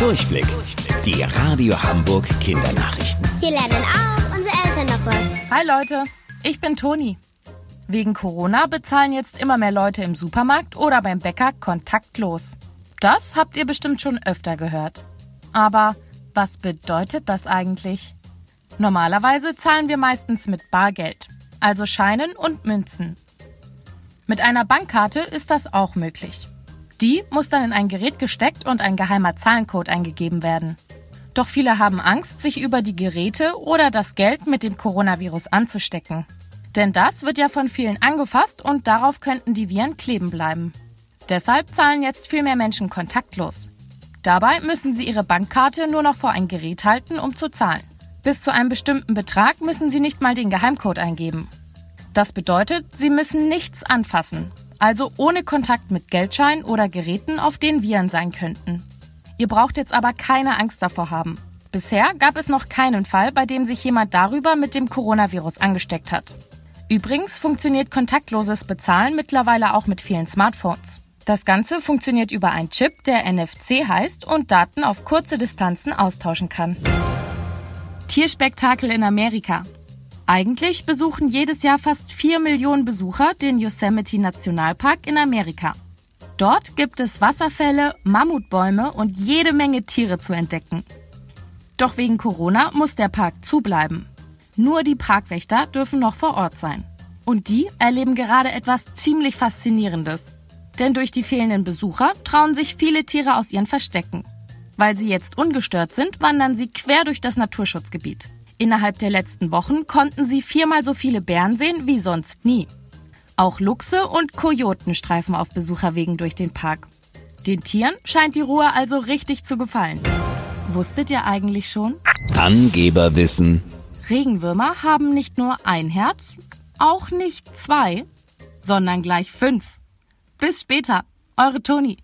Durchblick. Die Radio Hamburg Kindernachrichten. Hier lernen auch unsere Eltern noch was. Hi Leute, ich bin Toni. Wegen Corona bezahlen jetzt immer mehr Leute im Supermarkt oder beim Bäcker kontaktlos. Das habt ihr bestimmt schon öfter gehört. Aber was bedeutet das eigentlich? Normalerweise zahlen wir meistens mit Bargeld, also Scheinen und Münzen. Mit einer Bankkarte ist das auch möglich. Die muss dann in ein Gerät gesteckt und ein geheimer Zahlencode eingegeben werden. Doch viele haben Angst, sich über die Geräte oder das Geld mit dem Coronavirus anzustecken. Denn das wird ja von vielen angefasst und darauf könnten die Viren kleben bleiben. Deshalb zahlen jetzt viel mehr Menschen kontaktlos. Dabei müssen sie ihre Bankkarte nur noch vor ein Gerät halten, um zu zahlen. Bis zu einem bestimmten Betrag müssen sie nicht mal den Geheimcode eingeben. Das bedeutet, sie müssen nichts anfassen, also ohne Kontakt mit Geldscheinen oder Geräten, auf denen Viren sein könnten. Ihr braucht jetzt aber keine Angst davor haben. Bisher gab es noch keinen Fall, bei dem sich jemand darüber mit dem Coronavirus angesteckt hat. Übrigens funktioniert kontaktloses Bezahlen mittlerweile auch mit vielen Smartphones. Das Ganze funktioniert über einen Chip, der NFC heißt und Daten auf kurze Distanzen austauschen kann. Tierspektakel in Amerika. Eigentlich besuchen jedes Jahr fast 4 Millionen Besucher den Yosemite Nationalpark in Amerika. Dort gibt es Wasserfälle, Mammutbäume und jede Menge Tiere zu entdecken. Doch wegen Corona muss der Park zubleiben. Nur die Parkwächter dürfen noch vor Ort sein. Und die erleben gerade etwas ziemlich Faszinierendes. Denn durch die fehlenden Besucher trauen sich viele Tiere aus ihren Verstecken. Weil sie jetzt ungestört sind, wandern sie quer durch das Naturschutzgebiet. Innerhalb der letzten Wochen konnten sie viermal so viele Bären sehen wie sonst nie. Auch Luchse und Kojoten streifen auf Besucherwegen durch den Park. Den Tieren scheint die Ruhe also richtig zu gefallen. Wusstet ihr eigentlich schon? Angeberwissen. Regenwürmer haben nicht nur ein Herz, auch nicht zwei, sondern gleich fünf. Bis später, eure Toni.